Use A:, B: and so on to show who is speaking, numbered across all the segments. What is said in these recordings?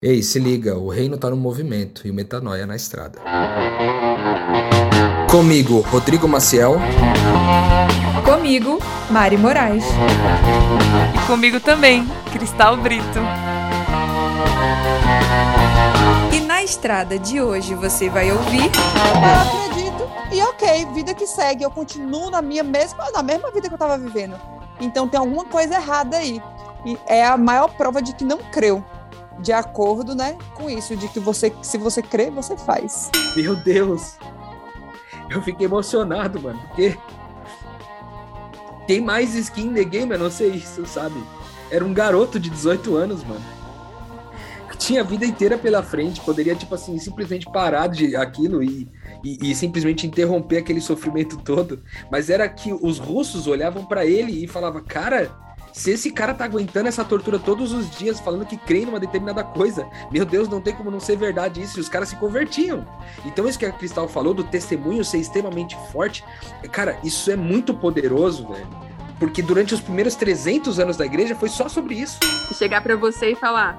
A: Ei, se liga, o reino tá no movimento e o metanoia na estrada. Comigo, Rodrigo Maciel.
B: Comigo, Mari Moraes.
C: E comigo também, Cristal Brito.
B: E na estrada de hoje você vai ouvir.
D: Eu acredito e ok, vida que segue. Eu continuo na minha mesma, na mesma vida que eu tava vivendo. Então tem alguma coisa errada aí. E é a maior prova de que não creu de acordo, né, com isso, de que você, se você crê, você faz.
E: Meu Deus! Eu fiquei emocionado, mano, porque tem mais skin the game, eu não sei isso, sabe? Era um garoto de 18 anos, mano. Tinha a vida inteira pela frente, poderia, tipo assim, simplesmente parar de aquilo e, e, e simplesmente interromper aquele sofrimento todo. Mas era que os russos olhavam para ele e falavam, cara, se esse cara tá aguentando essa tortura todos os dias, falando que crê numa determinada coisa, meu Deus, não tem como não ser verdade isso. E os caras se convertiam. Então, isso que a Cristal falou do testemunho ser extremamente forte, cara, isso é muito poderoso, velho. Porque durante os primeiros 300 anos da igreja foi só sobre isso.
C: Chegar para você e falar: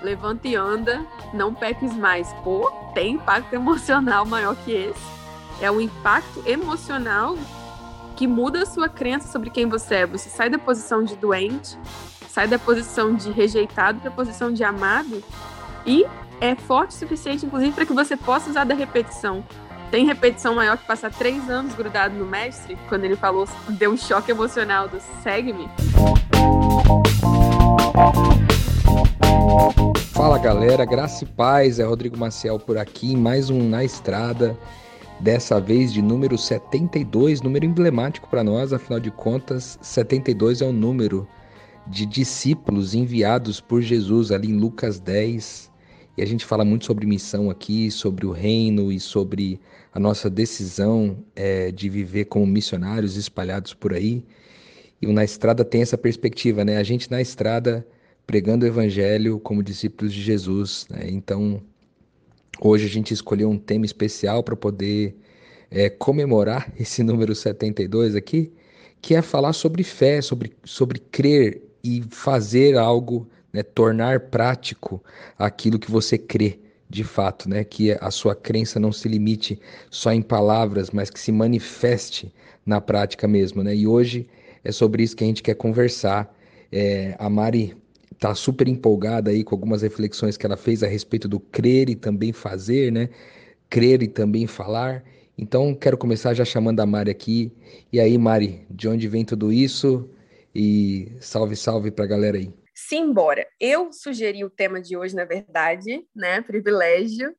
C: levanta e anda, não peques mais. Pô, tem impacto emocional maior que esse. É um impacto emocional que muda a sua crença sobre quem você é. Você sai da posição de doente, sai da posição de rejeitado para a posição de amado e é forte o suficiente, inclusive, para que você possa usar da repetição. Tem repetição maior que passar três anos grudado no mestre, quando ele falou, deu um choque emocional do segue-me.
A: Fala galera, graça e paz, é Rodrigo Maciel por aqui, mais um Na Estrada dessa vez de número 72, número emblemático para nós, afinal de contas, 72 é o número de discípulos enviados por Jesus ali em Lucas 10. E a gente fala muito sobre missão aqui, sobre o reino e sobre a nossa decisão é, de viver como missionários espalhados por aí. E o Na Estrada tem essa perspectiva, né? A gente na estrada pregando o evangelho como discípulos de Jesus. Né? Então, Hoje a gente escolheu um tema especial para poder é, comemorar esse número 72 aqui, que é falar sobre fé, sobre, sobre crer e fazer algo, né, tornar prático aquilo que você crê de fato, né, que a sua crença não se limite só em palavras, mas que se manifeste na prática mesmo. Né? E hoje é sobre isso que a gente quer conversar. É, a Mari tá super empolgada aí com algumas reflexões que ela fez a respeito do crer e também fazer, né? Crer e também falar. Então, quero começar já chamando a Mari aqui. E aí, Mari, de onde vem tudo isso? E salve, salve para a galera aí.
C: Simbora. Eu sugeri o tema de hoje, na verdade, né? Privilégio.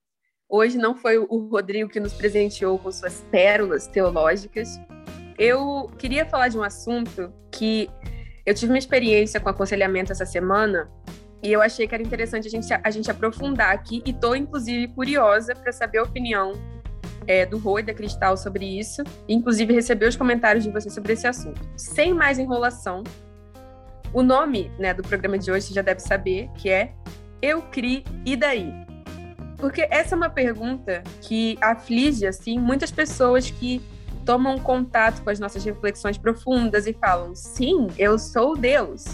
C: Hoje não foi o Rodrigo que nos presenteou com suas pérolas teológicas. Eu queria falar de um assunto que eu tive uma experiência com aconselhamento essa semana e eu achei que era interessante a gente, a gente aprofundar aqui e estou, inclusive, curiosa para saber a opinião é, do Rô e da Cristal sobre isso, inclusive receber os comentários de vocês sobre esse assunto. Sem mais enrolação, o nome né, do programa de hoje você já deve saber, que é Eu Cri e Daí? Porque essa é uma pergunta que aflige, assim, muitas pessoas que tomam contato com as nossas reflexões profundas e falam: sim, eu sou Deus.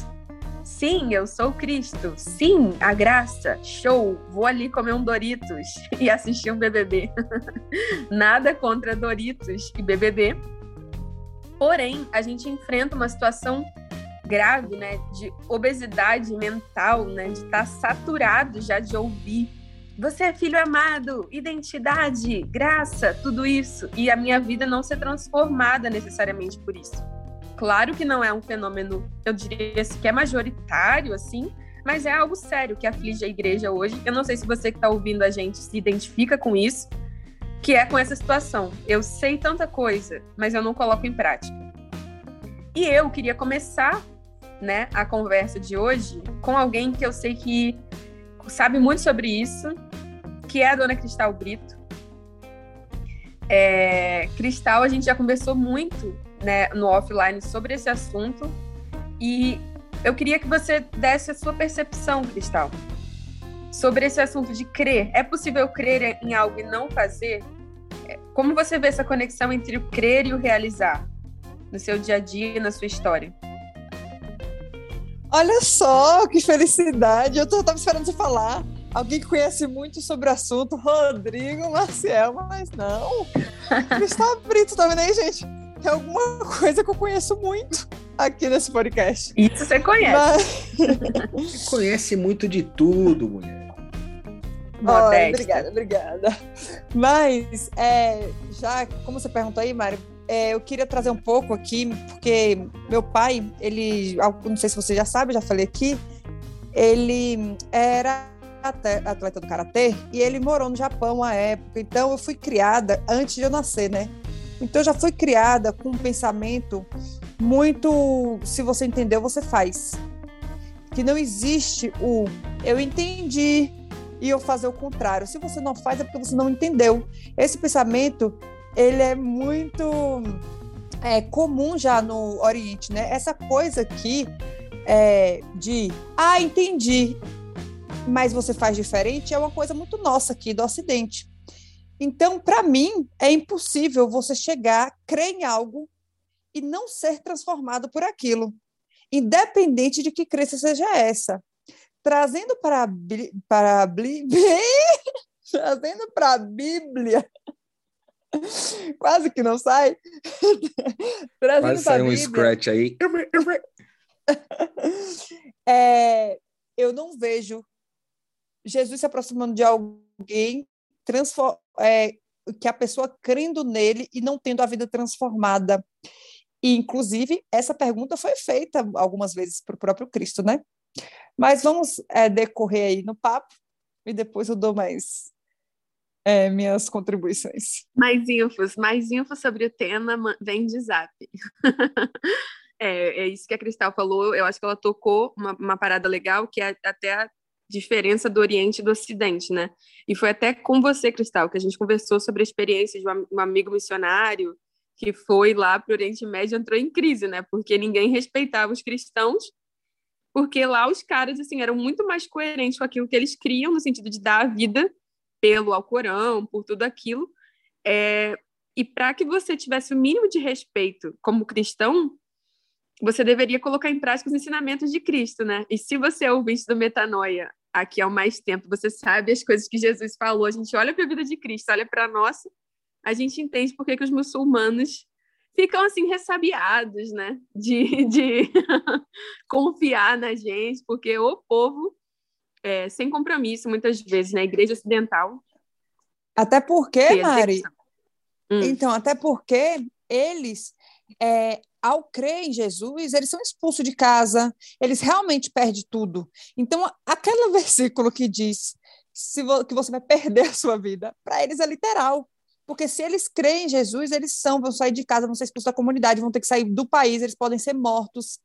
C: Sim, eu sou Cristo. Sim, a graça. Show. Vou ali comer um Doritos e assistir um BBB. Nada contra Doritos e BBB. Porém, a gente enfrenta uma situação grave, né, de obesidade mental, né, de estar tá saturado já de ouvir você é filho amado, identidade, graça, tudo isso. E a minha vida não ser transformada necessariamente por isso. Claro que não é um fenômeno, eu diria que é majoritário, assim, mas é algo sério que aflige a igreja hoje. Eu não sei se você que está ouvindo a gente se identifica com isso, que é com essa situação. Eu sei tanta coisa, mas eu não coloco em prática. E eu queria começar né, a conversa de hoje com alguém que eu sei que sabe muito sobre isso, que é a dona Cristal Brito. É, Cristal, a gente já conversou muito né, no offline sobre esse assunto e eu queria que você desse a sua percepção, Cristal, sobre esse assunto de crer. É possível crer em algo e não fazer? É, como você vê essa conexão entre o crer e o realizar no seu dia a dia e na sua história?
D: Olha só, que felicidade! Eu estava esperando você falar. alguém que conhece muito sobre o assunto, Rodrigo Marcel, mas não. Gustavo Brito também, né, gente? É alguma coisa que eu conheço muito aqui nesse podcast.
C: Isso você conhece.
A: Mas... Você conhece muito de tudo, mulher.
D: Oh, obrigada, obrigada. Mas, é, já como você perguntou aí, Mário, é, eu queria trazer um pouco aqui, porque meu pai, ele, não sei se você já sabe, já falei aqui, ele era atleta do karatê e ele morou no Japão à época. Então eu fui criada antes de eu nascer, né? Então eu já fui criada com um pensamento muito, se você entendeu, você faz. Que não existe o eu entendi e eu fazer o contrário. Se você não faz é porque você não entendeu. Esse pensamento, ele é muito é, comum já no Oriente, né? Essa coisa aqui é, de ah, entendi, mas você faz diferente é uma coisa muito nossa aqui do Ocidente. Então, para mim, é impossível você chegar, crer em algo e não ser transformado por aquilo, independente de que crença seja essa. Trazendo para, para trazendo para a Bíblia, quase que não sai.
A: Trazendo Quase sai um scratch aí.
D: é, eu não vejo Jesus se aproximando de alguém é, que a pessoa crendo nele e não tendo a vida transformada. E, inclusive, essa pergunta foi feita algumas vezes para o próprio Cristo, né? Mas vamos é, decorrer aí no papo e depois eu dou mais é, minhas contribuições.
C: Mais infos, mais infos sobre o tema vem de zap. é, é, isso que a Cristal falou, eu acho que ela tocou uma, uma parada legal, que é até a diferença do Oriente e do Ocidente, né? E foi até com você, Cristal, que a gente conversou sobre a experiência de um amigo missionário que foi lá para o Oriente Médio entrou em crise, né? Porque ninguém respeitava os cristãos, porque lá os caras assim eram muito mais coerentes com aquilo que eles criam no sentido de dar a vida pelo Alcorão, por tudo aquilo. É... E para que você tivesse o mínimo de respeito como cristão, você deveria colocar em prática os ensinamentos de Cristo, né? E se você é ouvinte do Metanoia aqui há mais tempo, você sabe as coisas que Jesus falou, a gente olha para a vida de Cristo, olha para a nossa, a gente entende por que, que os muçulmanos ficam assim ressabiados, né? De, de confiar na gente, porque o povo é, sem compromisso, muitas vezes, na igreja ocidental.
D: Até porque, Mari. Hum. Então, até porque eles é, ao crer em Jesus, eles são expulsos de casa, eles realmente perdem tudo. Então, aquele versículo que diz se vo que você vai perder a sua vida, para eles é literal. Porque se eles creem em Jesus, eles são, vão sair de casa, vão ser expulsos da comunidade, vão ter que sair do país, eles podem ser mortos.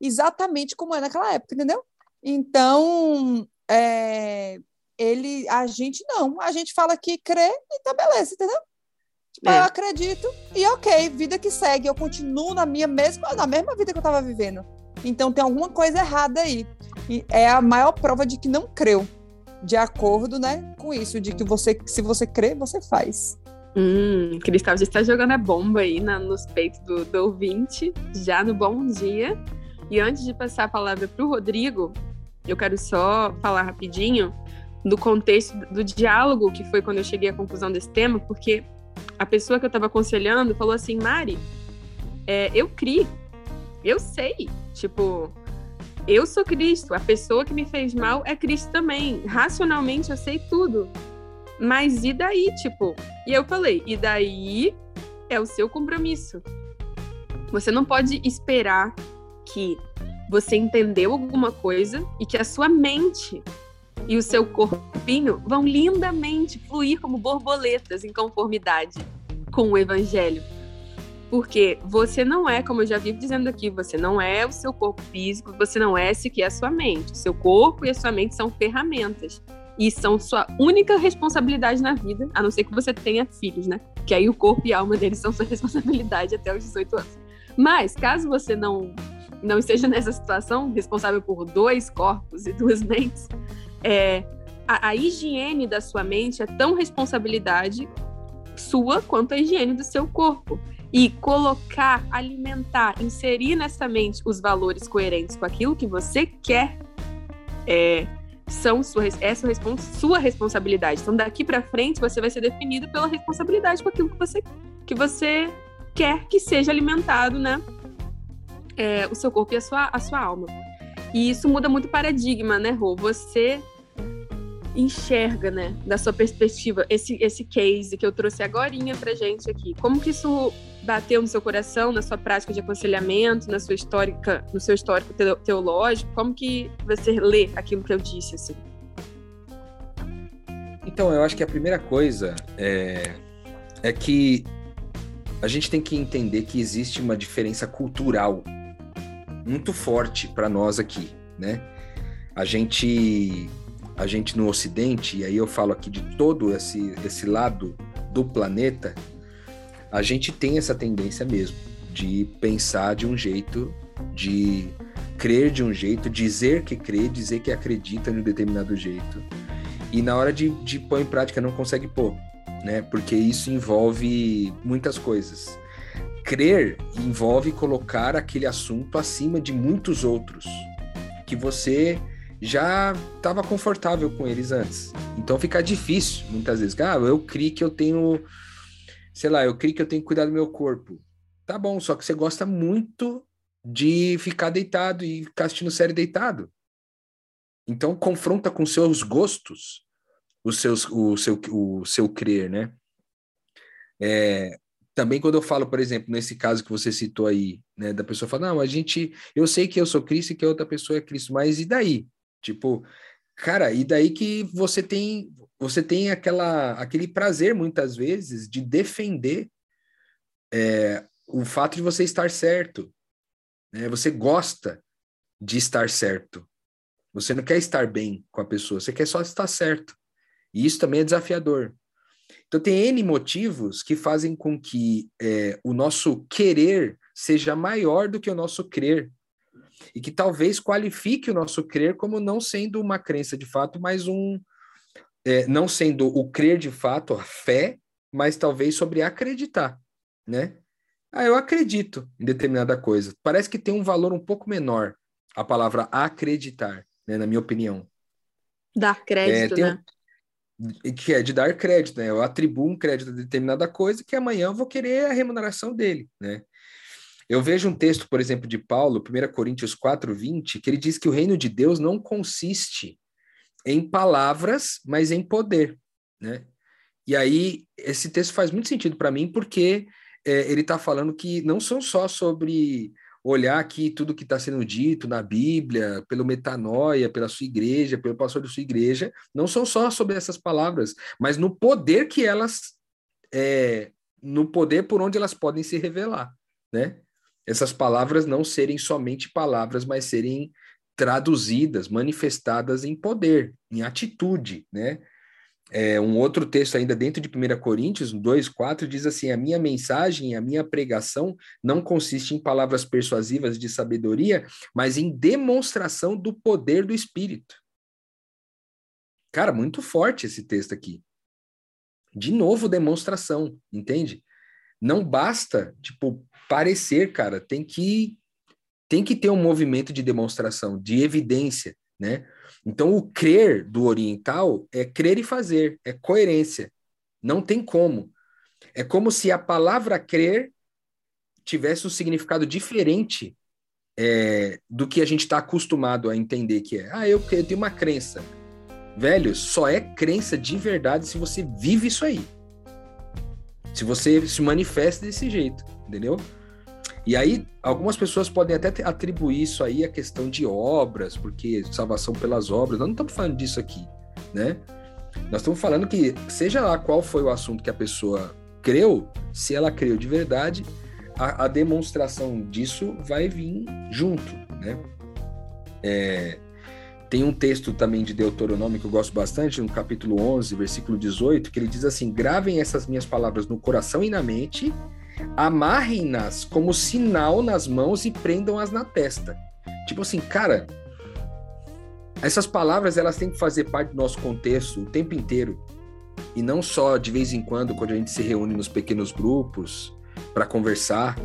D: Exatamente como é naquela época, entendeu? Então, é, ele, a gente não, a gente fala que crê e tá beleza, entendeu? Tipo, é. eu acredito e ok, vida que segue. Eu continuo na minha mesma, na mesma vida que eu estava vivendo. Então tem alguma coisa errada aí. E é a maior prova de que não creu. De acordo, né, com isso, de que você, se você crê, você faz.
C: Hum, Cristal já está jogando a bomba aí na, nos peitos do, do ouvinte, já no bom dia. E antes de passar a palavra para o Rodrigo, eu quero só falar rapidinho do contexto do diálogo que foi quando eu cheguei à conclusão desse tema, porque a pessoa que eu estava aconselhando falou assim, Mari, é, eu criei, eu sei, tipo, eu sou Cristo, a pessoa que me fez mal é Cristo também, racionalmente eu sei tudo, mas e daí, tipo? E eu falei, e daí é o seu compromisso. Você não pode esperar que você entendeu alguma coisa e que a sua mente e o seu corpinho vão lindamente fluir como borboletas em conformidade com o evangelho. Porque você não é, como eu já vivo dizendo aqui, você não é o seu corpo físico, você não é sequer a sua mente. O seu corpo e a sua mente são ferramentas e são sua única responsabilidade na vida, a não ser que você tenha filhos, né? Que aí o corpo e a alma deles são sua responsabilidade até os 18 anos. Mas, caso você não, não esteja nessa situação, responsável por dois corpos e duas mentes, é, a, a higiene da sua mente é tão responsabilidade sua quanto a higiene do seu corpo. E colocar, alimentar, inserir nessa mente os valores coerentes com aquilo que você quer é, são sua, é sua, sua responsabilidade. Então, daqui para frente, você vai ser definido pela responsabilidade com aquilo que você, que você quer que seja alimentado, né? É, o seu corpo e a sua, a sua alma. E isso muda muito o paradigma, né, Rô? Você enxerga, né, da sua perspectiva, esse, esse case que eu trouxe agora pra gente aqui. Como que isso bateu no seu coração, na sua prática de aconselhamento, na sua histórica, no seu histórico teológico? Como que você lê aquilo que eu disse, assim?
A: Então, eu acho que a primeira coisa é, é que a gente tem que entender que existe uma diferença cultural muito forte para nós aqui, né? A gente a gente no Ocidente, e aí eu falo aqui de todo esse, esse lado do planeta, a gente tem essa tendência mesmo de pensar de um jeito, de crer de um jeito, dizer que crê, dizer que acredita em um determinado jeito. E na hora de, de pôr em prática não consegue pôr, né? Porque isso envolve muitas coisas. Crer envolve colocar aquele assunto acima de muitos outros que você já estava confortável com eles antes. Então fica difícil, muitas vezes. Ah, eu criei que eu tenho, sei lá, eu criei que eu tenho que cuidar do meu corpo. Tá bom, só que você gosta muito de ficar deitado e ficar assistindo série deitado. Então confronta com seus gostos os seus, o, seu, o seu crer, né? É, também quando eu falo, por exemplo, nesse caso que você citou aí, né, da pessoa falar, não, a gente, eu sei que eu sou Cristo e que a outra pessoa é Cristo, mas e daí? Tipo, cara, e daí que você tem você tem aquela, aquele prazer muitas vezes de defender é, o fato de você estar certo. Né? Você gosta de estar certo. Você não quer estar bem com a pessoa, você quer só estar certo. E isso também é desafiador. Então, tem N motivos que fazem com que é, o nosso querer seja maior do que o nosso crer e que talvez qualifique o nosso crer como não sendo uma crença de fato, mas um é, não sendo o crer de fato, a fé, mas talvez sobre acreditar, né? Ah, eu acredito em determinada coisa. Parece que tem um valor um pouco menor a palavra acreditar, né, na minha opinião.
C: Dar crédito, é, né?
A: Que é de dar crédito, né? Eu atribuo um crédito a determinada coisa que amanhã eu vou querer a remuneração dele, né? Eu vejo um texto, por exemplo, de Paulo, 1 Coríntios 4, 20, que ele diz que o reino de Deus não consiste em palavras, mas em poder, né? E aí, esse texto faz muito sentido para mim, porque é, ele está falando que não são só sobre olhar aqui tudo que está sendo dito na Bíblia, pelo metanoia, pela sua igreja, pelo pastor da sua igreja, não são só sobre essas palavras, mas no poder que elas, é, no poder por onde elas podem se revelar, né? essas palavras não serem somente palavras, mas serem traduzidas, manifestadas em poder, em atitude, né? É, um outro texto ainda dentro de 1 Coríntios 2,4 diz assim: A minha mensagem, a minha pregação não consiste em palavras persuasivas de sabedoria, mas em demonstração do poder do Espírito. Cara, muito forte esse texto aqui. De novo, demonstração, entende? Não basta, tipo, parecer, cara, tem que tem que ter um movimento de demonstração, de evidência, né? Então, o crer do oriental é crer e fazer, é coerência. Não tem como. É como se a palavra crer tivesse um significado diferente é, do que a gente está acostumado a entender que é. Ah, eu, eu tenho uma crença. Velho, só é crença de verdade se você vive isso aí. Se você se manifesta desse jeito, entendeu? E aí, algumas pessoas podem até atribuir isso aí à questão de obras, porque salvação pelas obras. Nós não estamos falando disso aqui, né? Nós estamos falando que, seja lá qual foi o assunto que a pessoa creu, se ela creu de verdade, a, a demonstração disso vai vir junto, né? É, tem um texto também de Deuteronômio que eu gosto bastante, no capítulo 11, versículo 18, que ele diz assim: Gravem essas minhas palavras no coração e na mente, amarrem-nas como sinal nas mãos e prendam-as na testa. Tipo assim, cara, essas palavras elas têm que fazer parte do nosso contexto o tempo inteiro. E não só de vez em quando, quando a gente se reúne nos pequenos grupos para conversar,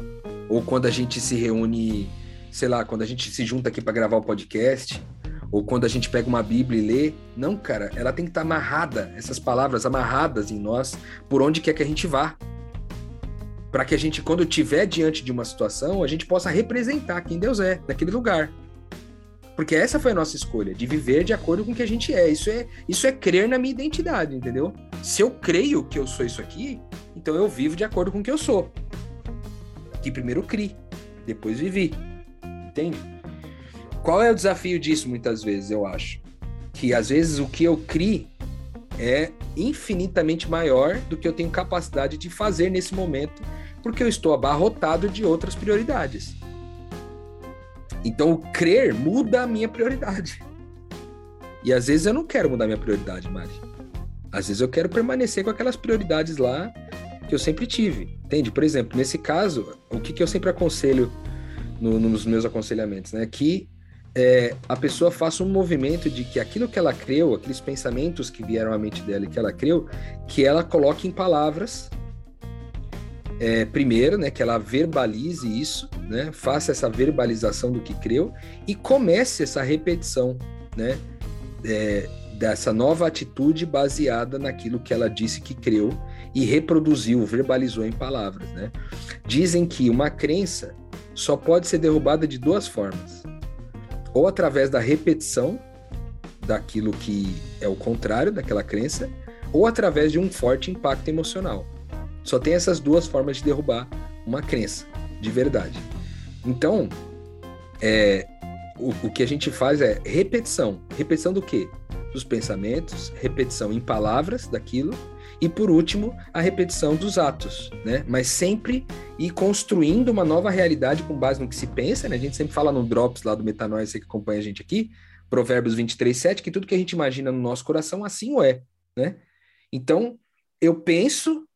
A: ou quando a gente se reúne, sei lá, quando a gente se junta aqui para gravar o podcast, ou quando a gente pega uma Bíblia e lê. Não, cara, ela tem que estar amarrada, essas palavras amarradas em nós, por onde quer que a gente vá. Para que a gente, quando estiver diante de uma situação, a gente possa representar quem Deus é, naquele lugar. Porque essa foi a nossa escolha, de viver de acordo com o que a gente é. Isso é, isso é crer na minha identidade, entendeu? Se eu creio que eu sou isso aqui, então eu vivo de acordo com o que eu sou. Que primeiro criei, depois vivi. Entende? Qual é o desafio disso muitas vezes, eu acho? Que às vezes o que eu crio é infinitamente maior do que eu tenho capacidade de fazer nesse momento, porque eu estou abarrotado de outras prioridades. Então o crer muda a minha prioridade. E às vezes eu não quero mudar minha prioridade, Mari. Às vezes eu quero permanecer com aquelas prioridades lá que eu sempre tive. Entende? Por exemplo, nesse caso, o que, que eu sempre aconselho no, nos meus aconselhamentos, né? Que é, a pessoa faça um movimento de que aquilo que ela creu, aqueles pensamentos que vieram à mente dela e que ela creu, que ela coloque em palavras. É, primeiro, né, que ela verbalize isso, né, faça essa verbalização do que creu e comece essa repetição, né, é, dessa nova atitude baseada naquilo que ela disse que creu e reproduziu, verbalizou em palavras, né? Dizem que uma crença só pode ser derrubada de duas formas. Ou através da repetição daquilo que é o contrário daquela crença, ou através de um forte impacto emocional. Só tem essas duas formas de derrubar uma crença, de verdade. Então, é, o, o que a gente faz é repetição. Repetição do quê? Dos pensamentos, repetição em palavras daquilo e por último, a repetição dos atos, né? Mas sempre ir construindo uma nova realidade com base no que se pensa, né? A gente sempre fala no Drops lá do Metanoia, você que acompanha a gente aqui, Provérbios 23, 7, que tudo que a gente imagina no nosso coração, assim o é, né? Então, eu penso,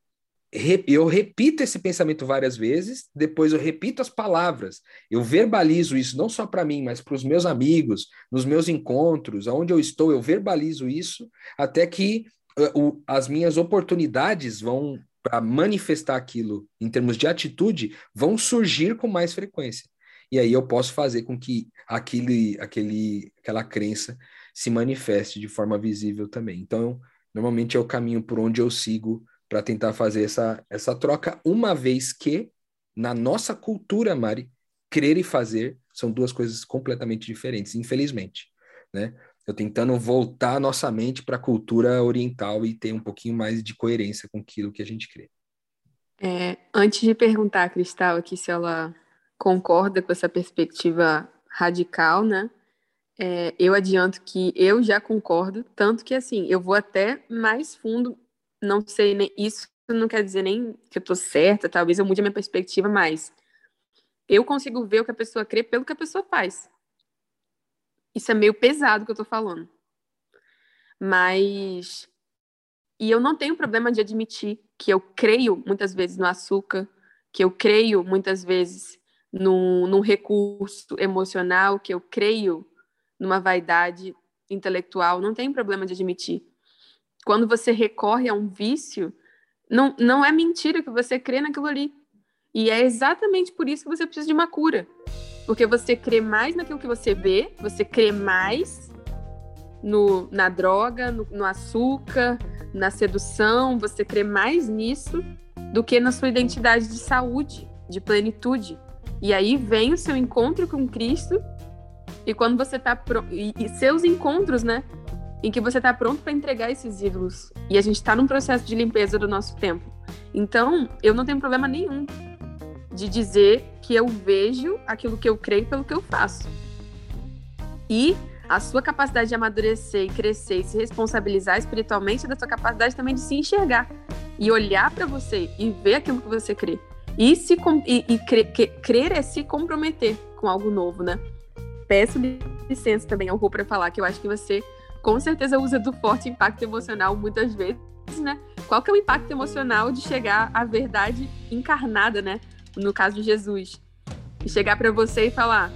A: eu repito esse pensamento várias vezes, depois eu repito as palavras, eu verbalizo isso não só para mim, mas para os meus amigos, nos meus encontros, aonde eu estou, eu verbalizo isso, até que o, as minhas oportunidades vão para manifestar aquilo em termos de atitude vão surgir com mais frequência. E aí eu posso fazer com que aquele, aquele, aquela crença se manifeste de forma visível também. Então, normalmente é o caminho por onde eu sigo para tentar fazer essa, essa troca, uma vez que na nossa cultura, Mari, crer e fazer são duas coisas completamente diferentes, infelizmente, né? Eu tentando voltar a nossa mente para a cultura oriental e ter um pouquinho mais de coerência com aquilo que a gente crê.
C: É, antes de perguntar a Cristal aqui se ela concorda com essa perspectiva radical, né? É, eu adianto que eu já concordo, tanto que assim, eu vou até mais fundo, não sei, nem, isso não quer dizer nem que eu tô certa, talvez eu mude a minha perspectiva, mas eu consigo ver o que a pessoa crê pelo que a pessoa faz. Isso é meio pesado que eu tô falando. Mas. E eu não tenho problema de admitir que eu creio muitas vezes no açúcar, que eu creio muitas vezes num, num recurso emocional, que eu creio numa vaidade intelectual. Não tem problema de admitir. Quando você recorre a um vício, não, não é mentira que você crê naquilo ali. E é exatamente por isso que você precisa de uma cura. Porque você crê mais naquilo que você vê, você crê mais no, na droga, no, no açúcar, na sedução, você crê mais nisso do que na sua identidade de saúde, de plenitude. E aí vem o seu encontro com Cristo e quando você tá. E, e, seus encontros, né? Em que você tá pronto para entregar esses ídolos. E a gente tá num processo de limpeza do nosso tempo. Então, eu não tenho problema nenhum de dizer que eu vejo aquilo que eu creio pelo que eu faço. E a sua capacidade de amadurecer e crescer e se responsabilizar espiritualmente é da sua capacidade também de se enxergar e olhar para você e ver aquilo que você crê. E, se, e, e crer, crer é se comprometer com algo novo, né? Peço licença também ao Rô para falar que eu acho que você com certeza usa do forte impacto emocional muitas vezes, né? Qual que é o impacto emocional de chegar à verdade encarnada, né? No caso de Jesus, e chegar para você e falar: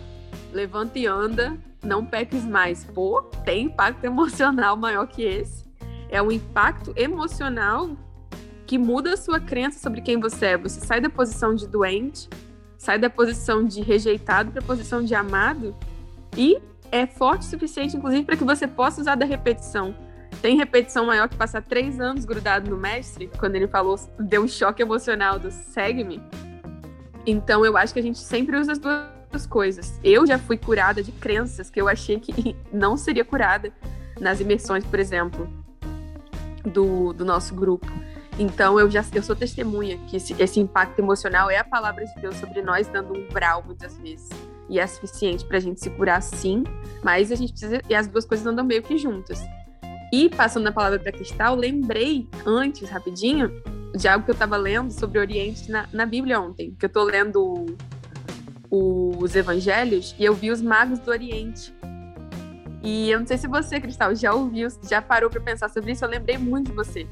C: levanta e anda, não peques mais. Pô, tem impacto emocional maior que esse. É um impacto emocional que muda a sua crença sobre quem você é. Você sai da posição de doente, sai da posição de rejeitado para a posição de amado e é forte o suficiente, inclusive, para que você possa usar da repetição. Tem repetição maior que passar três anos grudado no mestre, quando ele falou, deu um choque emocional do segue-me. Então, eu acho que a gente sempre usa as duas coisas. Eu já fui curada de crenças que eu achei que não seria curada nas imersões, por exemplo, do, do nosso grupo. Então, eu já eu sou testemunha que esse, esse impacto emocional é a palavra de Deus sobre nós, dando um brau muitas vezes. E é suficiente para a gente se curar, sim, mas a gente precisa. E as duas coisas andam meio que juntas. E, passando a palavra para Cristal, lembrei antes, rapidinho, de algo que eu estava lendo sobre o Oriente na, na Bíblia ontem, que eu estou lendo o, os Evangelhos e eu vi os magos do Oriente. E eu não sei se você, Cristal, já ouviu, já parou para pensar sobre isso, eu lembrei muito de você.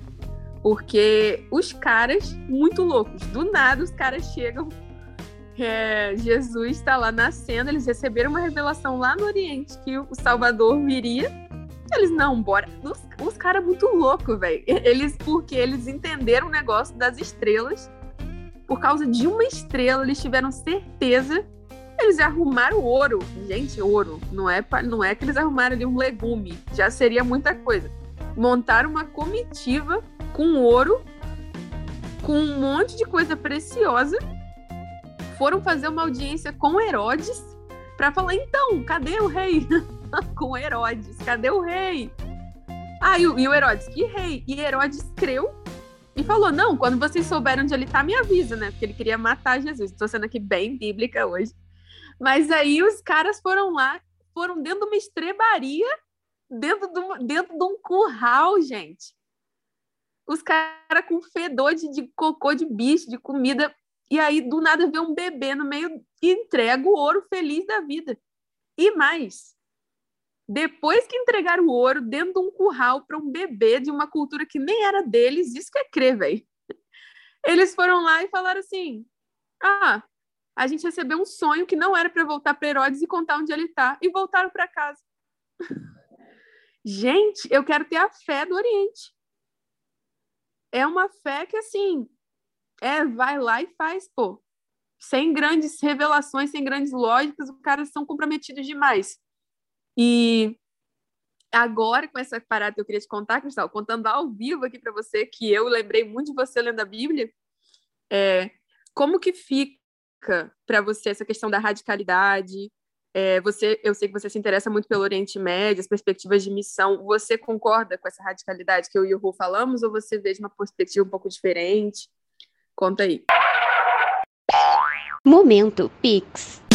C: Porque os caras, muito loucos, do nada os caras chegam, é, Jesus está lá nascendo, eles receberam uma revelação lá no Oriente que o Salvador viria. Eles, não, bora. Os, os caras muito loucos, velho. Eles, porque eles entenderam o negócio das estrelas. Por causa de uma estrela, eles tiveram certeza eles arrumaram ouro. Gente, ouro. Não é, não é que eles arrumaram ali um legume. Já seria muita coisa. Montaram uma comitiva com ouro, com um monte de coisa preciosa. Foram fazer uma audiência com Herodes para falar: então, cadê o rei? com Herodes, cadê o rei? Ah, e o, e o Herodes, que rei? E Herodes creu e falou: Não, quando vocês souberem onde ele tá, me avisa, né? Porque ele queria matar Jesus. Estou sendo aqui bem bíblica hoje. Mas aí os caras foram lá, foram dentro de uma estrebaria, dentro de, dentro de um curral, gente. Os caras com fedor de, de cocô de bicho, de comida. E aí, do nada, vê um bebê no meio e entrega o ouro feliz da vida. E mais, depois que entregaram o ouro dentro de um curral para um bebê de uma cultura que nem era deles, isso que é crer, velho. Eles foram lá e falaram assim: ah, a gente recebeu um sonho que não era para voltar para Herodes e contar onde ele está, e voltaram para casa. gente, eu quero ter a fé do Oriente. É uma fé que, assim, é, vai lá e faz, pô. Sem grandes revelações, sem grandes lógicas, os caras são comprometidos demais. E agora, com essa parada que eu queria te contar, Cristal, contando ao vivo aqui para você, que eu lembrei muito de você lendo a Bíblia, é, como que fica para você essa questão da radicalidade? É, você, eu sei que você se interessa muito pelo Oriente Médio, as perspectivas de missão. Você concorda com essa radicalidade que eu e o Ru falamos, ou você vê de uma perspectiva um pouco diferente? Conta aí.
F: Momento Pix.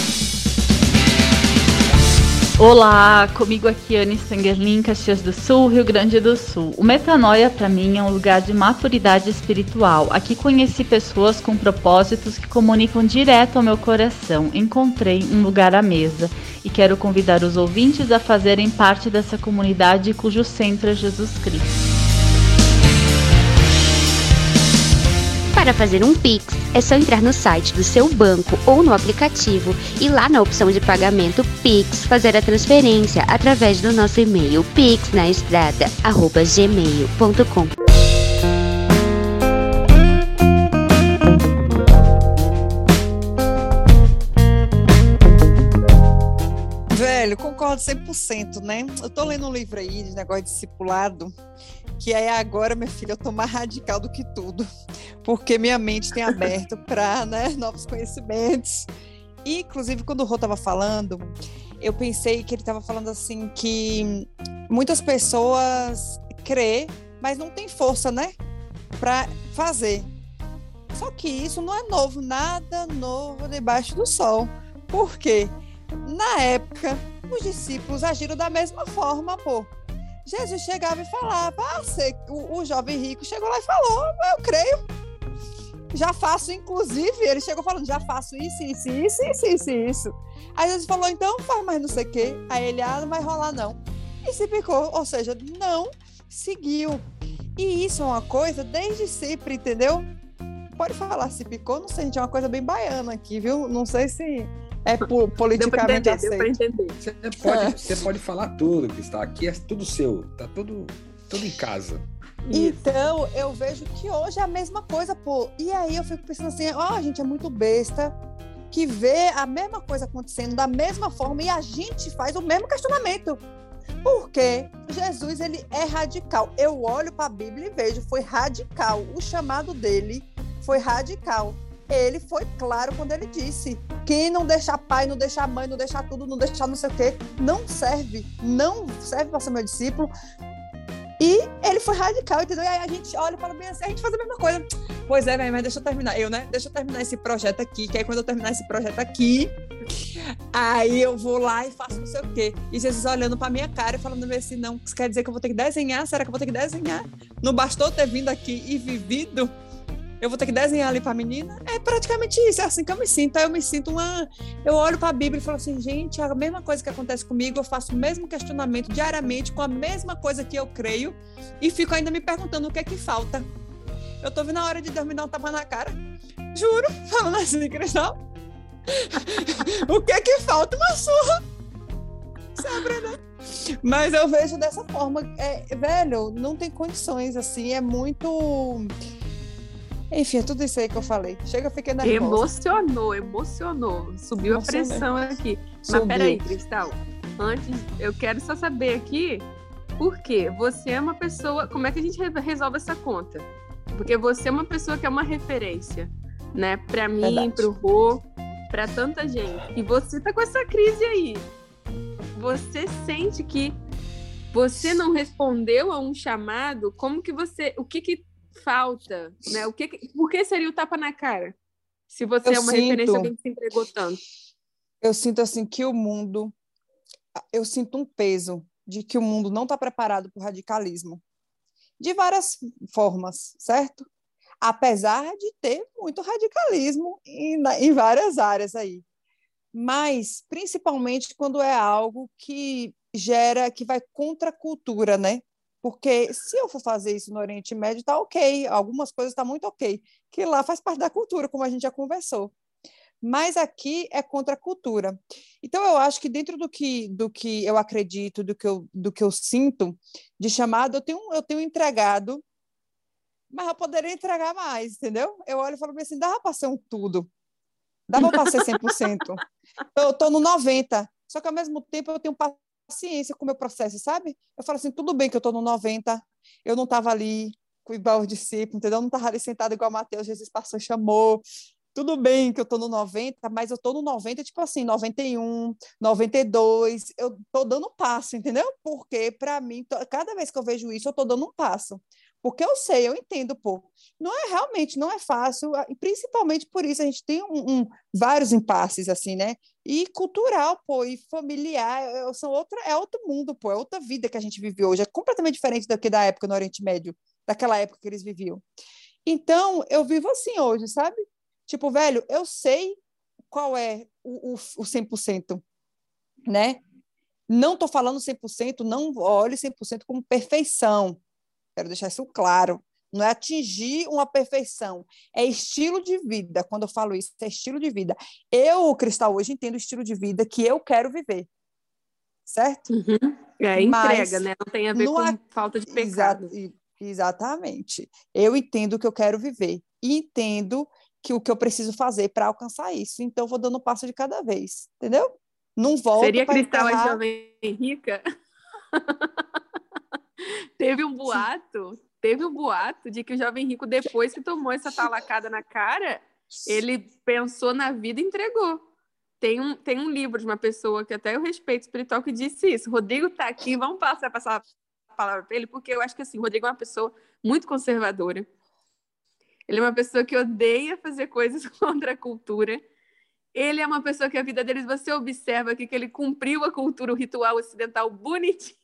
G: Olá, comigo aqui Anne Sangerlin, Caxias do Sul, Rio Grande do Sul. O Metanoia para mim é um lugar de maturidade espiritual. Aqui conheci pessoas com propósitos que comunicam direto ao meu coração. Encontrei um lugar à mesa e quero convidar os ouvintes a fazerem parte dessa comunidade cujo centro é Jesus Cristo.
F: Para fazer um Pix, é só entrar no site do seu banco ou no aplicativo e lá na opção de pagamento Pix fazer a transferência através do nosso e-mail pixnaestrada@gmail.com.
D: concordo 100%, né? Eu tô lendo um livro aí de negócio de discipulado que é agora, minha filha, eu tô mais radical do que tudo, porque minha mente tem aberto para né, novos conhecimentos. E, inclusive, quando o Rô tava falando, eu pensei que ele tava falando assim que muitas pessoas crê, mas não tem força, né, para fazer. Só que isso não é novo, nada novo debaixo do sol. Por quê? Na época, os discípulos agiram da mesma forma, pô. Jesus chegava e falava: ah, você, o, o jovem rico chegou lá e falou: Eu creio. Já faço, inclusive, ele chegou falando: Já faço isso, isso, isso, isso, isso, isso. Aí Jesus falou: Então faz mais não sei o quê. Aí ele: Ah, não vai rolar não. E se picou, ou seja, não seguiu. E isso é uma coisa desde sempre, entendeu? Pode falar se picou, não sei, gente, é uma coisa bem baiana aqui, viu? Não sei se é politicamente
C: deu entender, aceito. Deu
A: Você pode, você pode falar tudo que está aqui, é tudo seu, tá tudo, tudo em casa.
D: Então, eu vejo que hoje é a mesma coisa, pô. E aí eu fico pensando assim, ó, oh, a gente é muito besta. que vê a mesma coisa acontecendo da mesma forma e a gente faz o mesmo questionamento. Porque Jesus ele é radical. Eu olho para a Bíblia e vejo, foi radical. O chamado dele foi radical. Ele foi claro quando ele disse: quem não deixar pai, não deixar mãe, não deixar tudo, não deixar não sei o quê, não serve, não serve para ser meu discípulo. E ele foi radical, entendeu? E aí a gente olha e fala bem assim, a gente faz a mesma coisa. Pois é, mas deixa eu terminar. Eu, né? Deixa eu terminar esse projeto aqui, que aí quando eu terminar esse projeto aqui, aí eu vou lá e faço não sei o quê. E Jesus olhando pra minha cara e falando assim, não, isso quer dizer que eu vou ter que desenhar? Será que eu vou ter que desenhar? Não bastou ter vindo aqui e vivido eu vou ter que desenhar ali para a menina. É praticamente isso, é assim que eu me sinto. Eu me sinto uma. Eu olho para a Bíblia e falo assim, gente, é a mesma coisa que acontece comigo, eu faço o mesmo questionamento diariamente com a mesma coisa que eu creio e fico ainda me perguntando o que é que falta. Eu tô vendo a hora de me dar um tapa na cara. Juro, falando assim, Cristal. o que é que falta? Uma surra. Sabe, né? Mas eu vejo dessa forma. É, velho, não tem condições, assim, é muito enfim, é tudo isso aí que eu falei. Chega, fiquei nervosa.
C: Emocionou, emocionou. Subiu a pressão aqui. Subiu. Mas peraí, Cristal. Antes, eu quero só saber aqui por quê? Você é uma pessoa. Como é que a gente resolve essa conta? Porque você é uma pessoa que é uma referência, né? Para mim, Verdade. pro Rô, para tanta gente. E você tá com essa crise aí. Você sente que você não respondeu a um chamado? Como que você. O que que falta, né? O que, por que seria o tapa na cara? Se você eu é uma sinto, referência alguém que se entregou tanto.
D: Eu sinto assim que o mundo, eu sinto um peso de que o mundo não está preparado para o radicalismo, de várias formas, certo? Apesar de ter muito radicalismo em, em várias áreas aí, mas principalmente quando é algo que gera, que vai contra a cultura, né? Porque se eu for fazer isso no Oriente Médio, tá ok, algumas coisas tá muito ok, que lá faz parte da cultura, como a gente já conversou. Mas aqui é contra a cultura. Então eu acho que dentro do que, do que eu acredito, do que eu, do que eu sinto de chamado, eu tenho, eu tenho entregado, mas eu poderia entregar mais, entendeu? Eu olho e falo assim, dava para ser um tudo. Dava para ser 100%. eu estou no 90%. Só que ao mesmo tempo eu tenho paciência com o meu processo, sabe? Eu falo assim, tudo bem que eu estou no 90, eu não estava ali igual os discípulos, entendeu? Eu não estava ali sentado igual o Mateus, Jesus passou e chamou. Tudo bem que eu estou no 90, mas eu estou no 90, tipo assim, 91, 92, eu estou dando passo, entendeu? Porque, para mim, cada vez que eu vejo isso, eu estou dando um passo. Porque eu sei, eu entendo, pô. Não é realmente, não é fácil, e principalmente por isso a gente tem um, um, vários impasses, assim, né? E cultural, pô, e familiar, é, são outra, é outro mundo, pô, é outra vida que a gente vive hoje, é completamente diferente do que da época no Oriente Médio, daquela época que eles viviam. Então, eu vivo assim hoje, sabe? Tipo, velho, eu sei qual é o, o, o 100%, né? Não estou falando 100%, não olhe 100% como perfeição, Quero deixar isso claro. Não é atingir uma perfeição, é estilo de vida. Quando eu falo isso, é estilo de vida. Eu, Cristal, hoje entendo o estilo de vida que eu quero viver. Certo?
C: Uhum. É entrega, Mas, né? Não tem a ver com a... falta de pecado.
D: Exa exatamente. Eu entendo o que eu quero viver. E entendo que o que eu preciso fazer para alcançar isso. Então, vou dando um passo de cada vez. Entendeu? Não volto
C: Seria Cristal enterrar... a jovem rica? teve um boato, teve um boato de que o jovem rico, depois que tomou essa talacada na cara, ele pensou na vida e entregou. Tem um, tem um livro de uma pessoa que até eu respeito espiritual que disse isso. Rodrigo tá aqui, vamos passar, passar a palavra para ele, porque eu acho que assim, o Rodrigo é uma pessoa muito conservadora. Ele é uma pessoa que odeia fazer coisas contra a cultura. Ele é uma pessoa que a vida dele, você observa aqui que ele cumpriu a cultura, o ritual ocidental bonitinho.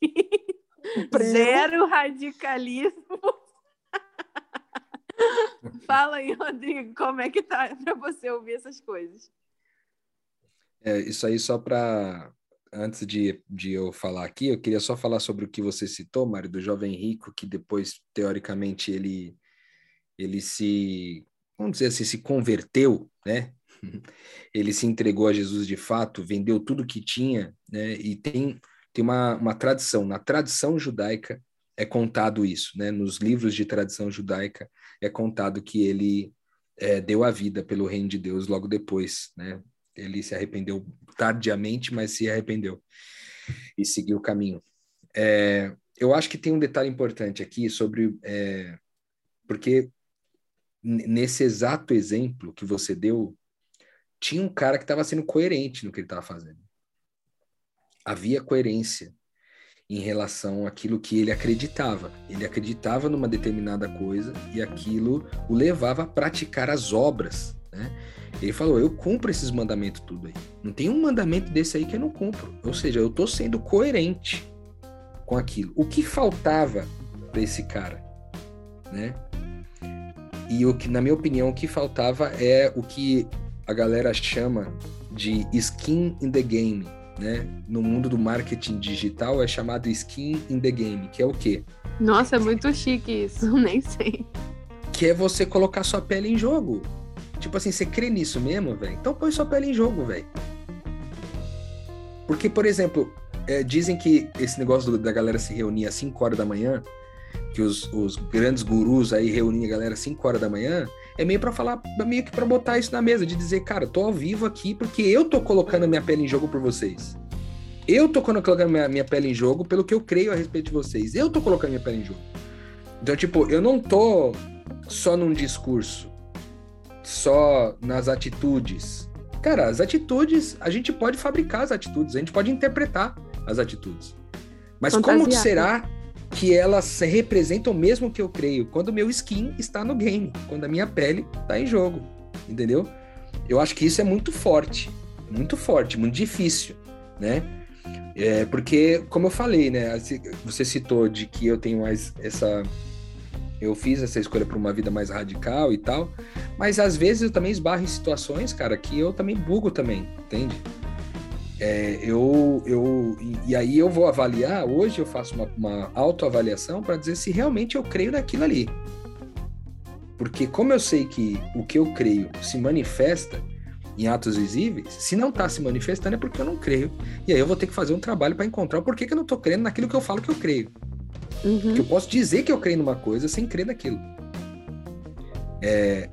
C: Zero radicalismo. Fala aí, Rodrigo, como é que tá para você ouvir essas coisas?
H: É, isso aí só para antes de, de eu falar aqui, eu queria só falar sobre o que você citou, Mário, do jovem rico, que depois, teoricamente, ele, ele se, vamos dizer assim, se converteu, né? Ele se entregou a Jesus de fato, vendeu tudo que tinha, né? E tem tem uma, uma tradição, na tradição judaica é contado isso, né? Nos livros de tradição judaica é contado que ele é, deu a vida pelo reino de Deus logo depois, né?
A: Ele se arrependeu tardiamente, mas se arrependeu e seguiu o caminho. É, eu acho que tem um detalhe importante aqui sobre. É, porque nesse exato exemplo que você deu, tinha um cara que estava sendo coerente no que ele estava fazendo. Havia coerência em relação àquilo que ele acreditava. Ele acreditava numa determinada coisa e aquilo o levava a praticar as obras, né? Ele falou: Eu cumpro esses mandamentos tudo aí. Não tem um mandamento desse aí que eu não cumpro. Ou seja, eu estou sendo coerente com aquilo. O que faltava para esse cara, né? E o que, na minha opinião, o que faltava é o que a galera chama de skin in the game, né? No mundo do marketing digital é chamado skin in the game, que é o quê?
C: Nossa, é muito chique isso, nem sei.
A: Que é você colocar sua pele em jogo. Tipo assim, você crê nisso mesmo, velho? Então põe sua pele em jogo, velho. Porque, por exemplo, é, dizem que esse negócio do, da galera se reunir às 5 horas da manhã, que os, os grandes gurus aí reúnem a galera às 5 horas da manhã, é meio para falar, meio que para botar isso na mesa, de dizer, cara, tô ao vivo aqui porque eu tô colocando minha pele em jogo por vocês. Eu tô colocando minha, minha pele em jogo pelo que eu creio a respeito de vocês. Eu tô colocando minha pele em jogo. Então, tipo, eu não tô só num discurso só nas atitudes. Cara, as atitudes, a gente pode fabricar as atitudes, a gente pode interpretar as atitudes. Mas Fantasiar. como será que elas representam o mesmo que eu creio quando meu skin está no game, quando a minha pele está em jogo, entendeu? Eu acho que isso é muito forte, muito forte, muito difícil, né? É, porque, como eu falei, né? Você citou de que eu tenho mais essa eu fiz essa escolha para uma vida mais radical e tal, mas às vezes eu também esbarro em situações, cara, que eu também bugo também, entende? É, eu, eu, e, aí eu vou avaliar, hoje eu faço uma, uma autoavaliação para dizer se realmente eu creio naquilo ali. Porque como eu sei que o que eu creio se manifesta em atos visíveis, se não está se manifestando é porque eu não creio. E aí eu vou ter que fazer um trabalho para encontrar o porquê que eu não estou crendo naquilo que eu falo que eu creio. Uhum. Que eu posso dizer que eu creio numa coisa sem crer naquilo. É,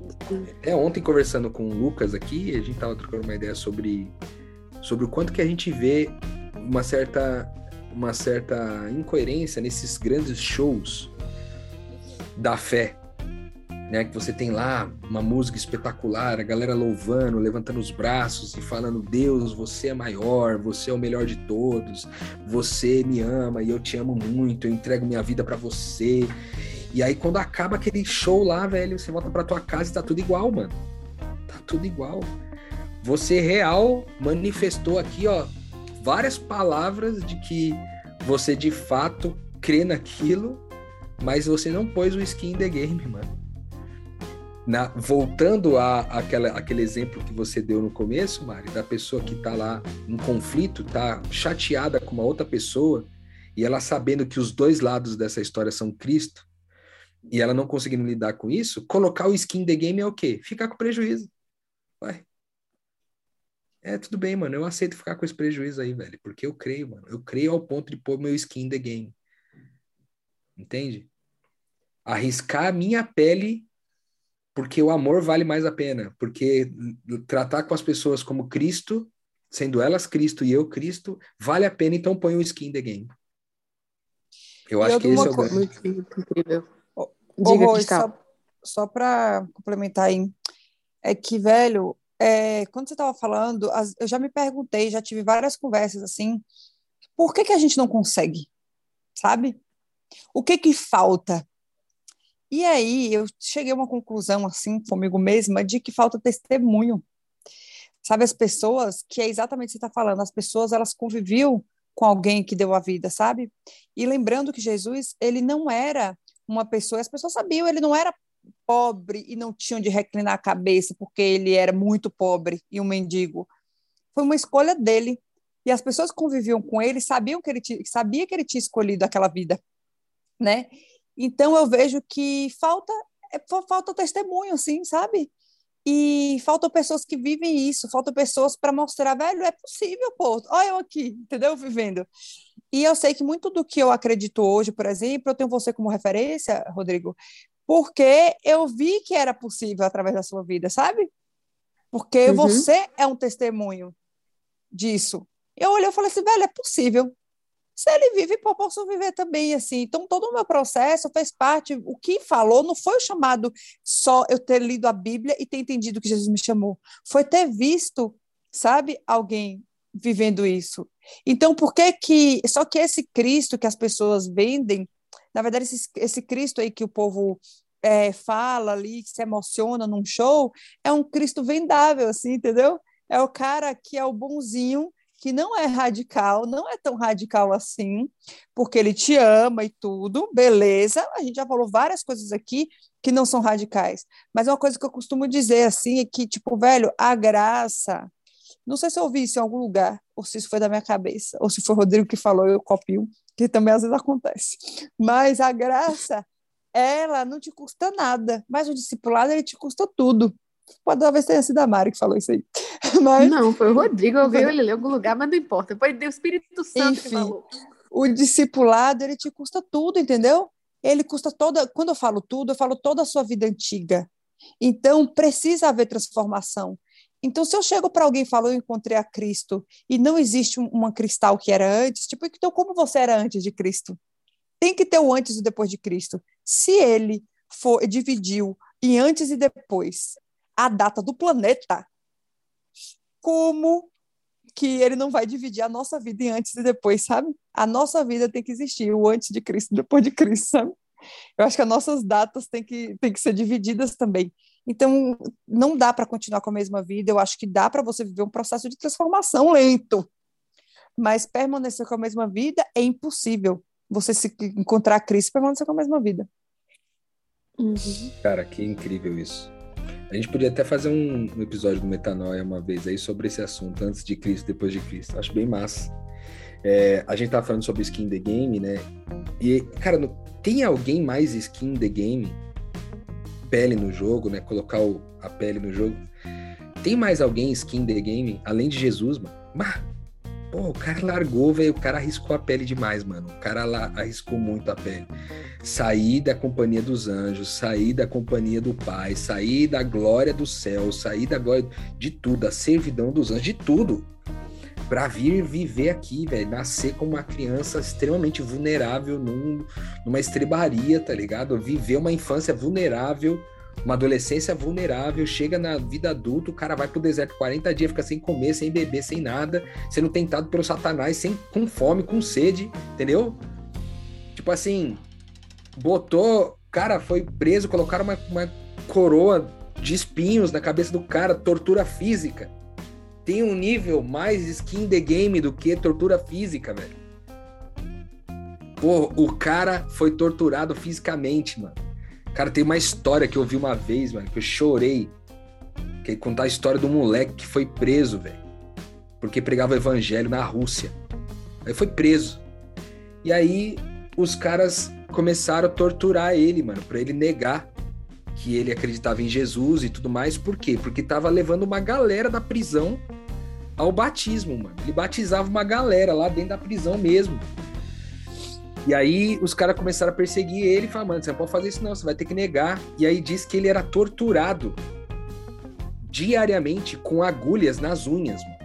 A: é ontem conversando com o Lucas aqui, a gente tava trocando uma ideia sobre, sobre o quanto que a gente vê uma certa, uma certa incoerência nesses grandes shows da fé né? Que você tem lá uma música espetacular, a galera louvando, levantando os braços e falando: Deus, você é maior, você é o melhor de todos, você me ama e eu te amo muito, eu entrego minha vida para você. E aí, quando acaba aquele show lá, velho, você volta pra tua casa e tá tudo igual, mano. Tá tudo igual. Você real manifestou aqui, ó, várias palavras de que você de fato crê naquilo, mas você não pôs o skin in the game, mano na, voltando a, aquela, aquele exemplo que você deu no começo, Mari, da pessoa que está lá em conflito, está chateada com uma outra pessoa, e ela sabendo que os dois lados dessa história são Cristo, e ela não conseguindo lidar com isso, colocar o skin the game é o quê? Ficar com prejuízo. É, tudo bem, mano. Eu aceito ficar com esse prejuízo aí, velho. Porque eu creio, mano. Eu creio ao ponto de pôr meu skin the game. Entende? Arriscar a minha pele porque o amor vale mais a pena, porque tratar com as pessoas como Cristo, sendo elas Cristo e eu Cristo, vale a pena, então põe o skin the game. Eu acho que esse é o grande. Incrível.
D: Diga, só, só para complementar aí, é que, velho, é, quando você estava falando, as, eu já me perguntei, já tive várias conversas assim, por que, que a gente não consegue? Sabe? O que que falta? E aí eu cheguei a uma conclusão assim comigo mesma de que falta testemunho. Sabe, as pessoas, que é exatamente o que você está falando, as pessoas elas conviviam com alguém que deu a vida, sabe? E lembrando que Jesus, ele não era uma pessoa, as pessoas sabiam, ele não era pobre e não tinham de reclinar a cabeça porque ele era muito pobre e um mendigo. Foi uma escolha dele. E as pessoas que conviviam com ele sabiam que ele tinha, sabia que ele tinha escolhido aquela vida, né? Então eu vejo que falta é, falta testemunho, assim, sabe? E faltam pessoas que vivem isso, faltam pessoas para mostrar, velho, é possível, pô, olha eu aqui, entendeu? Vivendo. E eu sei que muito do que eu acredito hoje, por exemplo, eu tenho você como referência, Rodrigo, porque eu vi que era possível através da sua vida, sabe? Porque
C: Uhum.
D: você é um testemunho disso. Eu olhei e falei assim, velho, é possível. Se ele vive, eu posso viver também, assim. Então, todo o meu processo fez parte. O que falou não foi o chamado só eu ter lido a Bíblia e ter entendido que Jesus me chamou. Foi ter visto, sabe, alguém vivendo isso. Então, por que que... Só que esse Cristo que as pessoas vendem, na verdade, esse, esse Cristo aí que o povo é, fala ali, que se emociona num show, é um Cristo vendável, assim, entendeu? É o cara que é o bonzinho, que não é radical, não é tão radical assim, porque ele te ama e tudo, beleza. A gente já falou várias coisas aqui que não são radicais, mas uma coisa que eu costumo dizer assim é que, tipo, velho, a graça. Não sei se eu ouvi isso em algum lugar, ou se isso foi da minha cabeça, ou se foi o Rodrigo que falou, eu copio, que também às vezes acontece. Mas a graça, ela não te custa nada, mas o discipulado, ele te custa tudo. Pode talvez tenha sido a Mari que falou isso aí. Mas
C: Não, foi o Rodrigo, eu vi ele em algum lugar, mas não importa. Foi o Espírito Santo que
D: Enfim.
C: falou.
D: o discipulado, ele te custa tudo, entendeu? Ele custa toda, quando eu falo tudo, eu falo toda a sua vida antiga. Então, precisa haver transformação. Então, se eu chego para alguém e falo, eu encontrei a Cristo, e não existe um- uma cristal que era antes, tipo, então como você era antes de Cristo? Tem que ter o antes e o depois de Cristo. Se ele for dividiu em antes e depois a data do planeta, como que ele não vai dividir a nossa vida em antes e depois, sabe? A nossa vida tem que existir, o antes de Cristo, e depois de Cristo, sabe? Eu acho que as nossas datas têm que, têm que ser divididas também. Então, não dá para continuar com a mesma vida. Eu acho que dá para você viver um processo de transformação lento. Mas permanecer com a mesma vida é impossível. Você se encontrar Cristo e permanecer com a mesma vida.
A: Cara, que incrível isso. A gente podia até fazer um, um episódio do Metanoia uma vez aí sobre esse assunto, antes de Cristo, depois de Cristo. Acho bem massa. É, a gente tava falando sobre skin the game, né? E, cara, não- tem alguém mais skin the game? Pele no jogo, né? Colocar o- a pele no jogo. Tem mais alguém skin the game, além de Jesus, mano? Bah, pô, o cara largou, velho. O cara arriscou a pele demais, mano. O cara lá arriscou muito a pele sair da companhia dos anjos, sair da companhia do Pai, sair da glória do céu, sair da glória de tudo, da servidão dos anjos, de tudo, para vir viver aqui, velho, nascer como uma criança extremamente vulnerável num, numa estrebaria, tá ligado? Viver uma infância vulnerável, uma adolescência vulnerável, chega na vida adulta, o cara vai pro deserto 40 dias, fica sem comer, sem beber, sem nada, sendo tentado pelo satanás, sem, com fome, com sede, entendeu? Tipo assim, botou, cara, foi preso, colocaram uma, uma coroa de espinhos na cabeça do cara, tortura física. Tem um nível mais skin the game do que tortura física, velho. Pô, o cara foi torturado fisicamente, mano. Cara, tem uma história que eu vi uma vez, mano, que eu chorei. Que é contar a história do moleque que foi preso, velho. Porque pregava o evangelho na Rússia. Aí foi preso. E aí os caras começaram a torturar ele, mano, pra ele negar que ele acreditava em Jesus e tudo mais. Por quê? Porque tava levando uma galera da prisão ao batismo, mano. Ele batizava uma galera lá dentro da prisão mesmo. E aí os caras começaram a perseguir ele falaram, mano, você não pode fazer isso não, você vai ter que negar. E aí diz que ele era torturado diariamente com agulhas nas unhas, mano.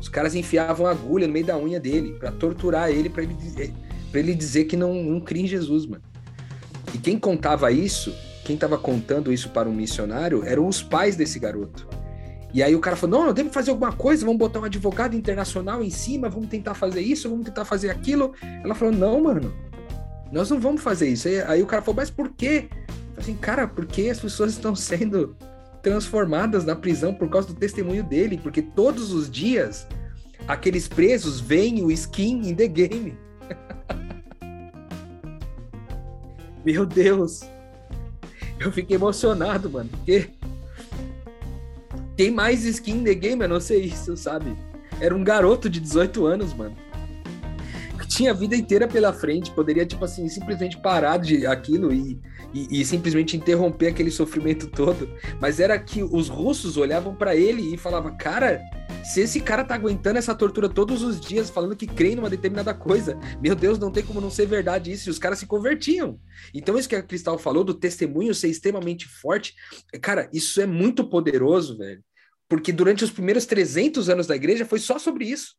A: Os caras enfiavam agulha no meio da unha dele pra torturar ele, pra ele dizer, ele dizer que não, não cria em Jesus, mano. E quem contava isso, quem tava contando isso para um missionário, eram os pais desse garoto. E aí o cara falou: não, não, temos que fazer alguma coisa, vamos botar um advogado internacional em cima, vamos tentar fazer isso, vamos tentar fazer aquilo. Ela falou: não, mano, nós não vamos fazer isso. Aí, aí o cara falou: mas por quê? Assim, cara, porque as pessoas estão sendo transformadas na prisão por causa do testemunho dele, porque todos os dias aqueles presos veem o skin in the game. Meu Deus. Eu fiquei emocionado, mano, porque tem mais skin in the game, eu não sei isso, sabe? Era um garoto de 18 anos, mano. Que tinha a vida inteira pela frente, poderia, tipo assim, simplesmente parar de aquilo e, e, e simplesmente interromper aquele sofrimento todo. Mas era que os russos olhavam pra ele e falavam, cara, Se esse cara tá aguentando essa tortura todos os dias, falando que crê numa determinada coisa, meu Deus, não tem como não ser verdade isso. E os caras se convertiam. Então, isso que a Cristal falou do testemunho ser extremamente forte, cara, isso é muito poderoso, velho. Porque durante os primeiros 300 anos da igreja foi só sobre isso.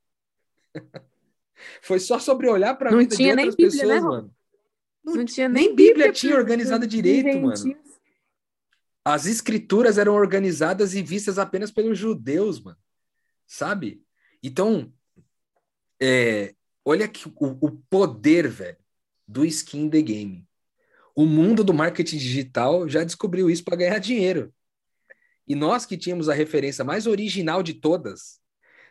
A: foi só sobre olhar para a vida de outras Bíblia, pessoas, né, mano.
C: Não, não, tinha nem, nem Bíblia, Bíblia
A: tinha organizada direito, mano. As escrituras eram organizadas e vistas apenas pelos judeus, mano. Sabe? Então, é, olha que o, o poder, velho, do skin the game. O mundo do marketing digital já descobriu isso para ganhar dinheiro. E nós que tínhamos a referência mais original de todas,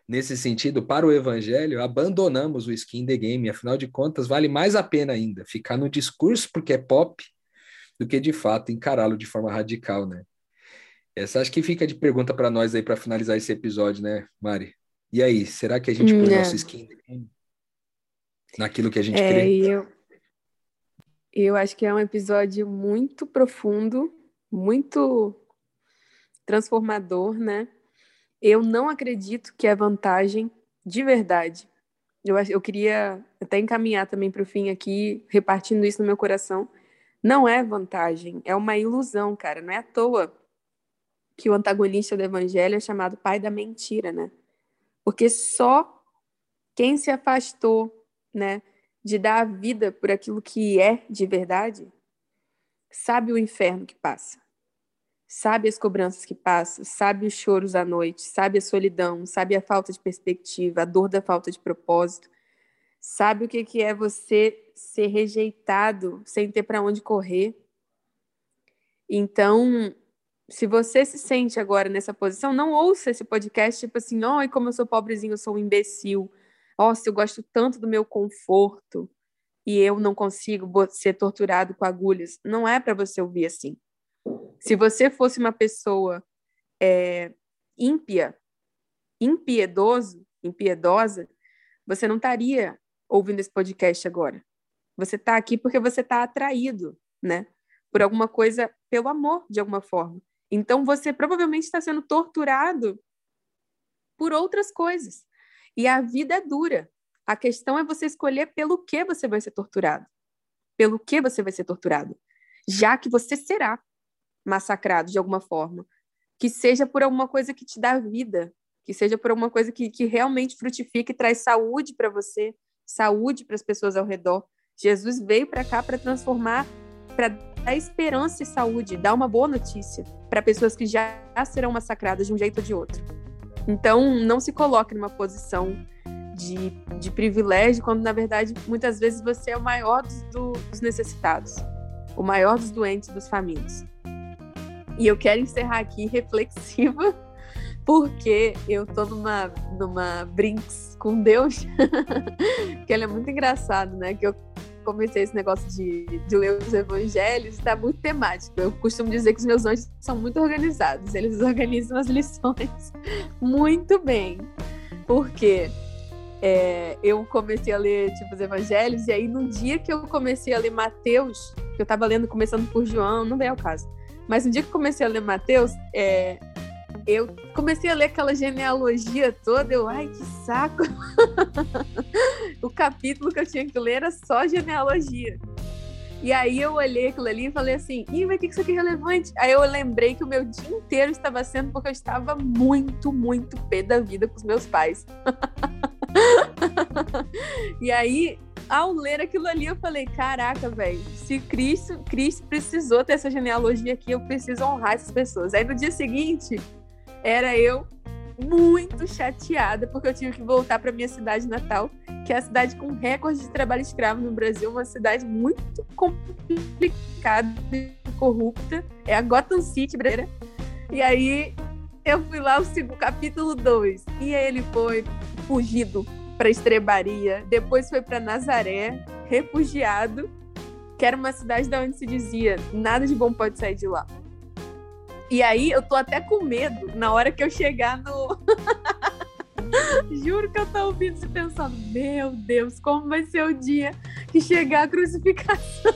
A: nesse sentido, para o evangelho, abandonamos o skin the game. Afinal de contas, vale mais a pena ainda ficar no discurso porque é pop do que de fato encará-lo de forma radical, né? Essa acho que fica de pergunta para nós aí para finalizar esse episódio, né, Mari? E aí, será que a gente põe é. nosso skin naquilo que a gente
C: é,
A: crê?
C: Eu, eu acho que é um episódio muito profundo, muito transformador, né? Eu não acredito que é vantagem de verdade. Eu, eu queria até encaminhar também para o fim aqui, repartindo isso no meu coração. Não é vantagem, é uma ilusão, cara. Não é à toa que o antagonista do evangelho é chamado pai da mentira, né? Porque só quem se afastou, né, de dar a vida por aquilo que é de verdade, sabe o inferno que passa. Sabe as cobranças que passa, sabe os choros à noite, sabe a solidão, sabe a falta de perspectiva, a dor da falta de propósito, sabe o que que é você ser rejeitado sem ter para onde correr. Então, se você se sente agora nessa posição, não ouça esse podcast tipo assim, oi, como eu sou pobrezinho, eu sou um imbecil. Nossa, eu gosto tanto do meu conforto e eu não consigo ser torturado com agulhas. Não é para você ouvir assim. Se você fosse uma pessoa é, ímpia, impiedoso, impiedosa, você não estaria ouvindo esse podcast agora. Você está aqui porque você está atraído, né? Por alguma coisa, pelo amor, de alguma forma. Então, você provavelmente está sendo torturado por outras coisas. E a vida é dura. A questão é você escolher pelo que você vai ser torturado. Pelo que você vai ser torturado. Já que você será massacrado de alguma forma. Que seja por alguma coisa que te dá vida. Que seja por alguma coisa que, que realmente frutifica e traz saúde para você, saúde para as pessoas ao redor. Jesus veio para cá para transformar, para dar esperança e saúde, dar uma boa notícia para pessoas que já serão massacradas de um jeito ou de outro. Então, não se coloque numa posição de, de privilégio, quando na verdade muitas vezes você é o maior dos, dos necessitados, o maior dos doentes, dos famintos. E eu quero encerrar aqui reflexiva, porque eu tô numa, numa brinks com Deus, que ele é muito engraçado, né? Que eu comecei esse negócio de, de ler os evangelhos, está muito temático. Eu costumo dizer que os meus anjos são muito organizados, eles organizam as lições muito bem. Porque é, eu comecei a ler tipo, os evangelhos, e aí no dia que eu comecei a ler Mateus, que eu estava lendo começando por João, não veio ao caso, mas no dia que comecei a ler Mateus, é, eu comecei a ler aquela genealogia toda, eu, ai, que saco! o capítulo que eu tinha que ler era só genealogia. E aí eu olhei aquilo ali e falei assim, ih, mas o que isso aqui é relevante? Aí eu lembrei que o meu dia inteiro estava sendo porque eu estava muito, muito pé da vida com os meus pais. e aí, ao ler aquilo ali, eu falei, caraca, velho, se Cristo, Cristo precisou ter essa genealogia aqui, eu preciso honrar essas pessoas. Aí no dia seguinte, era eu muito chateada porque eu tive que voltar para minha cidade natal, que é a cidade com recorde de trabalho escravo no Brasil, uma cidade muito complicada e corrupta, é a Gotham City brasileira. E aí eu fui lá o capítulo 2 e ele foi fugido para Estrebaria, depois foi para Nazaré, refugiado, que era uma cidade da onde se dizia nada de bom pode sair de lá. E aí eu tô até com medo na hora que eu chegar no. Juro que eu tô ouvindo e pensando, meu Deus, como vai ser o dia que chegar a crucificação?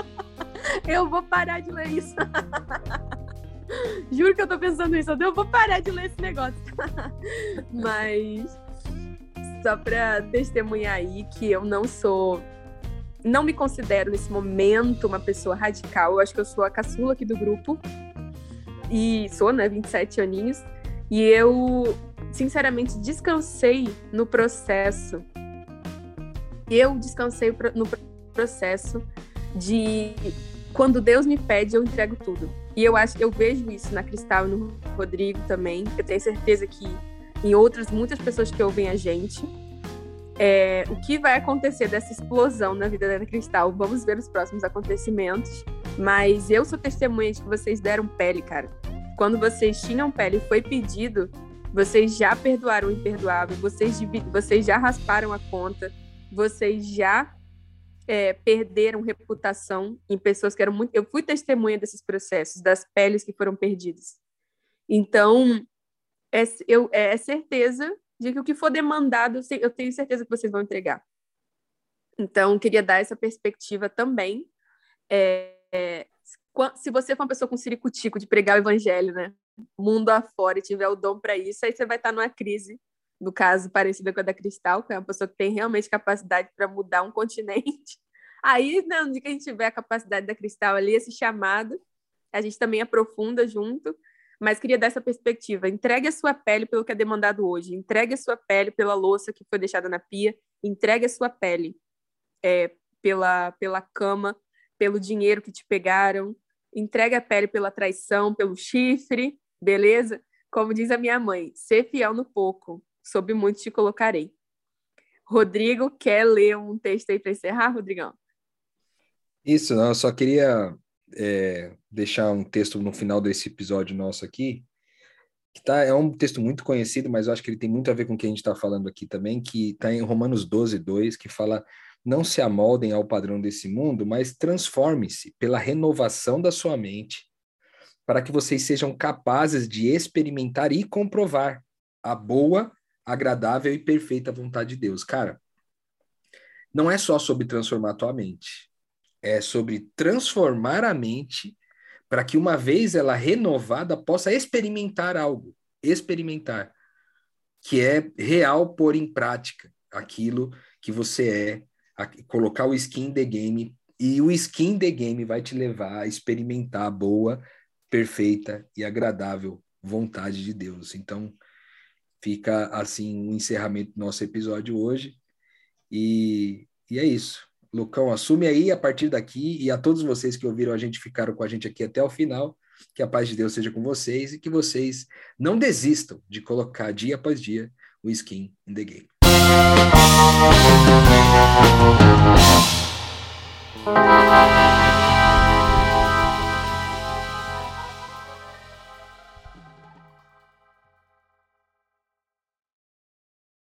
C: eu vou parar de ler isso. Juro que eu tô pensando nisso. Eu vou parar de ler esse negócio. Mas só pra testemunhar aí que eu não sou. Não me considero nesse momento uma pessoa radical. Eu acho que eu sou a caçula aqui do grupo. E sou, né? 27 aninhos. E eu, sinceramente, descansei no processo. Eu descansei no processo de quando Deus me pede, eu entrego tudo. E eu acho, eu vejo isso na Cristal e no Rodrigo também. Eu tenho certeza que em outras muitas pessoas que ouvem a gente. É, o que vai acontecer dessa explosão na vida da Cristal? Vamos ver os próximos acontecimentos. Mas eu sou testemunha de que vocês deram pele, cara. Quando vocês tinham pele foi pedido, vocês já perdoaram o imperdoável, vocês, vocês já rasparam a conta, vocês já é, perderam reputação em pessoas que eram muito. Eu fui testemunha desses processos, das peles que foram perdidas. Então, é, eu, é certeza de que o que for demandado, eu tenho certeza que vocês vão entregar. Então, queria dar essa perspectiva também. É, é, se você for uma pessoa com ciricutico de pregar o evangelho, né? Mundo afora e tiver o dom para isso, aí você vai estar numa crise, no caso, parecida com a da Cristal, que é uma pessoa que tem realmente capacidade para mudar um continente. Aí, né, dia que a gente tiver a capacidade da Cristal ali, esse chamado, a gente também aprofunda junto, mas queria dar essa perspectiva. Entregue a sua pele pelo que é demandado hoje. Entregue a sua pele pela louça que foi deixada na pia. Entregue a sua pele é, pela, pela cama, pelo dinheiro que te pegaram. Entregue a pele pela traição, pelo chifre, beleza? Como diz a minha mãe, ser fiel no pouco, sob muito te colocarei. Rodrigo, quer ler um texto aí para encerrar, Rodrigão?
A: Isso, não, eu só queria é, deixar um texto no final desse episódio nosso aqui, que tá, é um texto muito conhecido, mas eu acho que ele tem muito a ver com o que a gente está falando aqui também, que está em Romanos 12, 2, que fala não se amoldem ao padrão desse mundo, mas transforme-se pela renovação da sua mente, para que vocês sejam capazes de experimentar e comprovar a boa, agradável e perfeita vontade de Deus. Cara, não é só sobre transformar a tua mente, é sobre transformar a mente para que uma vez ela renovada possa experimentar algo, experimentar, que é real pôr em prática aquilo que você é, colocar o skin the game e o skin the game vai te levar a experimentar a boa, perfeita e agradável vontade de Deus. Então, fica assim o um encerramento do nosso episódio hoje. E, e é isso. Lucão assume aí a partir daqui e a todos vocês que ouviram a gente ficaram com a gente aqui até o final. Que a paz de Deus seja com vocês e que vocês não desistam de colocar dia após dia o skin in the game. Música